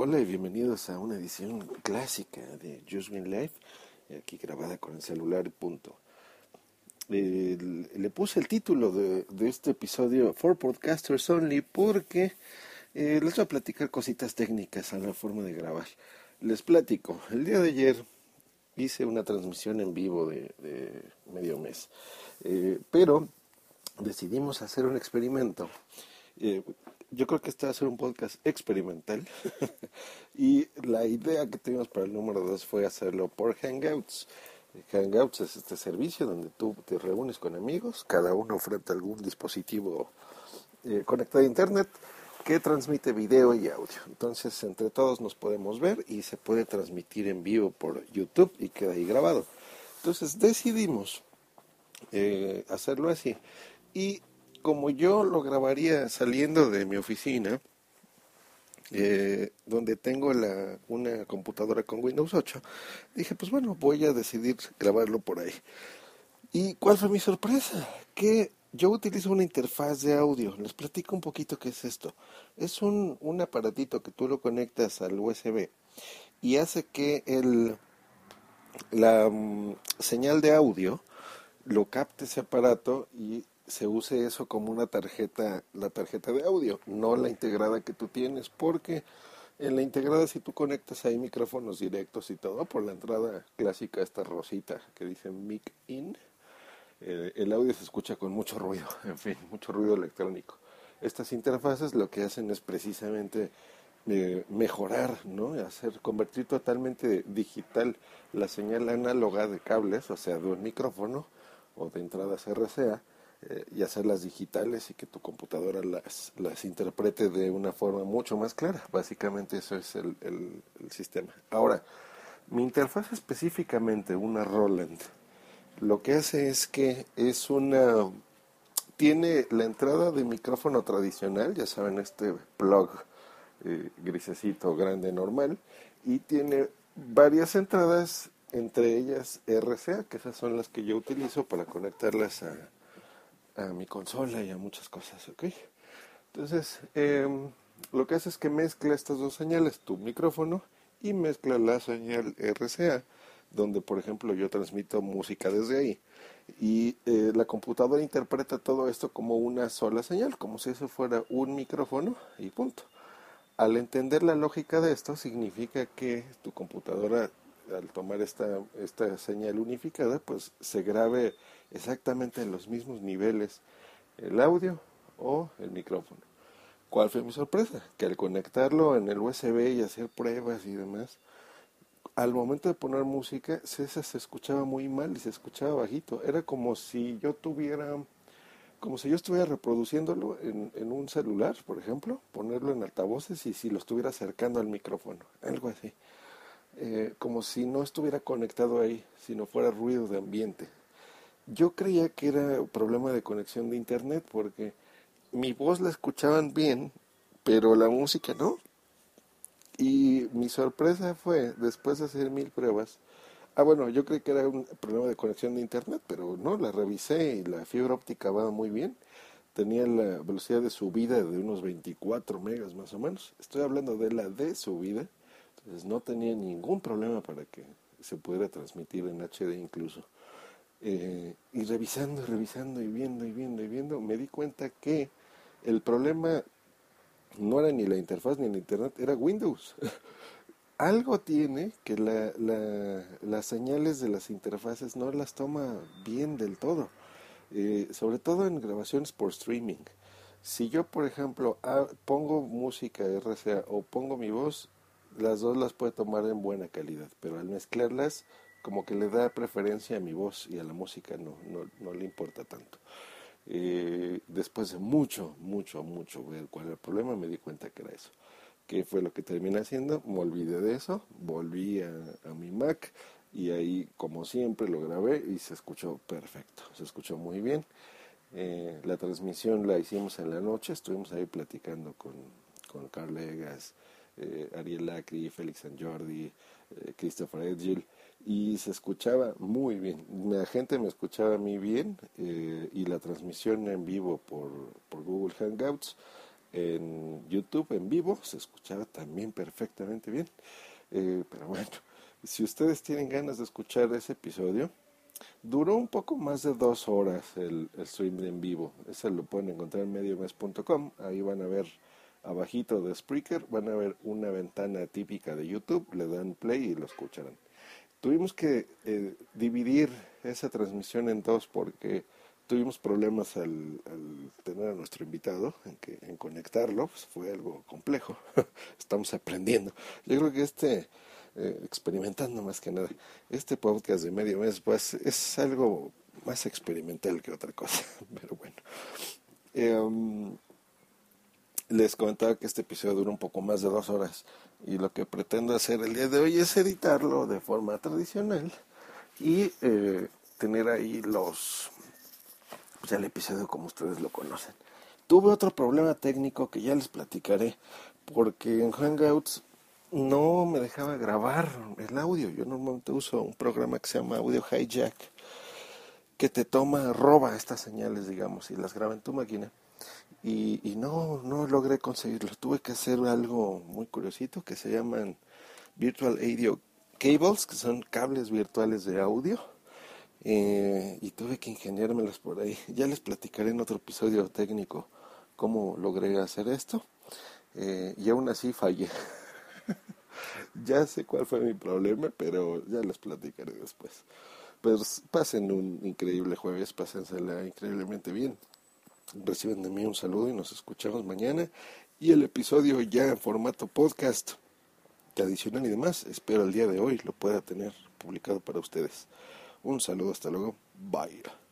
Hola y bienvenidos a una edición clásica de Just Green Life, aquí grabada con el celular punto. le puse el título de, este episodio For Podcasters Only porque eh, les voy a platicar cositas técnicas a la forma de grabar. Les platico, el día de ayer hice una transmisión en vivo de, medio mes, eh, pero decidimos hacer un experimento. Eh, yo creo que este va a ser un podcast experimental y la idea que tuvimos para el número 2 fue hacerlo por Hangouts. Hangouts es este servicio donde tú te reúnes con amigos, cada uno a algún dispositivo eh, conectado a Internet que transmite video y audio. Entonces, entre todos nos podemos ver y se puede transmitir en vivo por YouTube y queda ahí grabado. Entonces, decidimos eh, hacerlo así. Y como yo lo grabaría saliendo de mi oficina, eh, donde tengo la, una computadora con Windows 8, dije, pues bueno, voy a decidir grabarlo por ahí. ¿Y cuál fue mi sorpresa? Que yo utilizo una interfaz de audio. Les platico un poquito qué es esto. Es un, un aparatito que tú lo conectas al USB y hace que el, la mm, señal de audio lo capte ese aparato y se use eso como una tarjeta, la tarjeta de audio, no la integrada que tú tienes, porque en la integrada si tú conectas ahí micrófonos directos y todo, por la entrada clásica esta rosita que dice mic in, eh, el audio se escucha con mucho ruido, en fin, mucho ruido electrónico. Estas interfaces lo que hacen es precisamente eh, mejorar, ¿no? Hacer, convertir totalmente digital la señal análoga de cables, o sea, de un micrófono o de entradas RCA, eh, y hacerlas digitales y que tu computadora las, las interprete de una forma mucho más clara. Básicamente eso es el, el, sistema. Ahora, mi interfaz específicamente, una Roland, lo que hace es que es una... Tiene la entrada de micrófono tradicional, ya saben, este plug eh, grisecito grande normal, y tiene varias entradas, entre ellas RCA, que esas son las que yo utilizo para conectarlas a, a mi consola y a muchas cosas, ¿ok? Entonces, em, lo que hace es que mezcla estas dos señales, tu micrófono y mezcla la señal RCA, donde por ejemplo yo transmito música desde ahí. Y eh, la computadora interpreta todo esto como una sola señal, como si eso fuera un micrófono y punto. Al entender la lógica de esto, significa que tu computadora, al tomar esta, esta señal unificada, pues se grabe exactamente en los mismos niveles el audio o el micrófono. ¿Cuál fue mi sorpresa? Que al conectarlo en el USB y hacer pruebas y demás, al momento de poner música, César se escuchaba muy mal y se escuchaba bajito. Era como si yo tuviera, como si yo estuviera reproduciéndolo en, en un celular, por ejemplo, ponerlo en altavoces y si lo estuviera acercando al micrófono, algo así. Eh, como si no estuviera conectado ahí, si no fuera ruido de ambiente. Yo creía que era problema de conexión de internet porque mi voz la escuchaban bien, pero la música no. Y mi sorpresa fue, después de hacer mil pruebas, ah bueno, yo creí que era un problema de conexión de internet, pero no, la revisé y la fibra óptica va muy bien. Tenía la velocidad de subida de unos 24 megas más o menos. Estoy hablando de la de subida. No tenía ningún problema para que se pudiera transmitir en HD incluso. Eh, y revisando, revisando y viendo y viendo y viendo, me di cuenta que el problema no era ni la interfaz ni el internet, era Windows. Algo tiene que la, la, las señales de las interfaces no las toma bien del todo, eh, sobre todo en grabaciones por streaming. Si yo, por ejemplo, pongo música RCA o pongo mi voz, las dos las puede tomar en buena calidad, pero al mezclarlas como que le da preferencia a mi voz y a la música no, no, no le importa tanto. Eh, después de mucho, mucho, mucho ver cuál era el problema, me di cuenta que era eso. ¿Qué fue lo que terminé haciendo? Me olvidé de eso, volví a, mi Mac y ahí, como siempre, lo grabé y se escuchó perfecto, se escuchó muy bien. Eh, la transmisión la hicimos en la noche, estuvimos ahí platicando con, con Carl Egas, eh, Ariel Lacri, Félix San Jordi, eh, Christopher Edgil y se escuchaba muy bien. La gente me escuchaba a mí bien eh, y la transmisión en vivo por, por Google Hangouts en YouTube en vivo, se escuchaba también perfectamente bien. Eh, pero bueno, si ustedes tienen ganas de escuchar ese episodio, duró un poco más de dos horas el, stream en vivo. Ese lo pueden encontrar en mediomes.com. Ahí van a ver abajito de Spreaker, van a ver una ventana típica de YouTube, le dan play y lo escucharán. Tuvimos que eh, dividir esa transmisión en dos porque tuvimos problemas al, tener a nuestro invitado, en, conectarlo, pues fue algo complejo. Estamos aprendiendo. Yo creo que este, eh, experimentando más que nada, este podcast de medio mes, pues es algo más experimental que otra cosa. Pero bueno. Em, les comentaba que este episodio dura un poco más de dos horas y lo que pretendo hacer el día de hoy es editarlo de forma tradicional y eh, tener ahí los pues el episodio como ustedes lo conocen. Tuve otro problema técnico que ya les platicaré, porque en Hangouts no me dejaba grabar el audio. Yo normalmente uso un programa que se llama Audio Hijack, que te toma, roba estas señales, digamos, y las graba en tu máquina. Y, y no, no logré conseguirlo. Tuve que hacer algo muy curiosito que se llaman Virtual Audio Cables, que son cables virtuales de audio eh, y tuve que ingeniármelas por ahí. Ya les platicaré en otro episodio técnico cómo logré hacer esto. Eh, y aún así fallé. ya sé cuál fue mi problema, pero ya les platicaré después. Pues pasen un increíble jueves, pásensela increíblemente bien. Reciben de mí un saludo y nos escuchamos mañana. Y el episodio ya en formato podcast, tradicional y demás, espero el día de hoy lo pueda tener publicado para ustedes. Un saludo, hasta luego. Bye.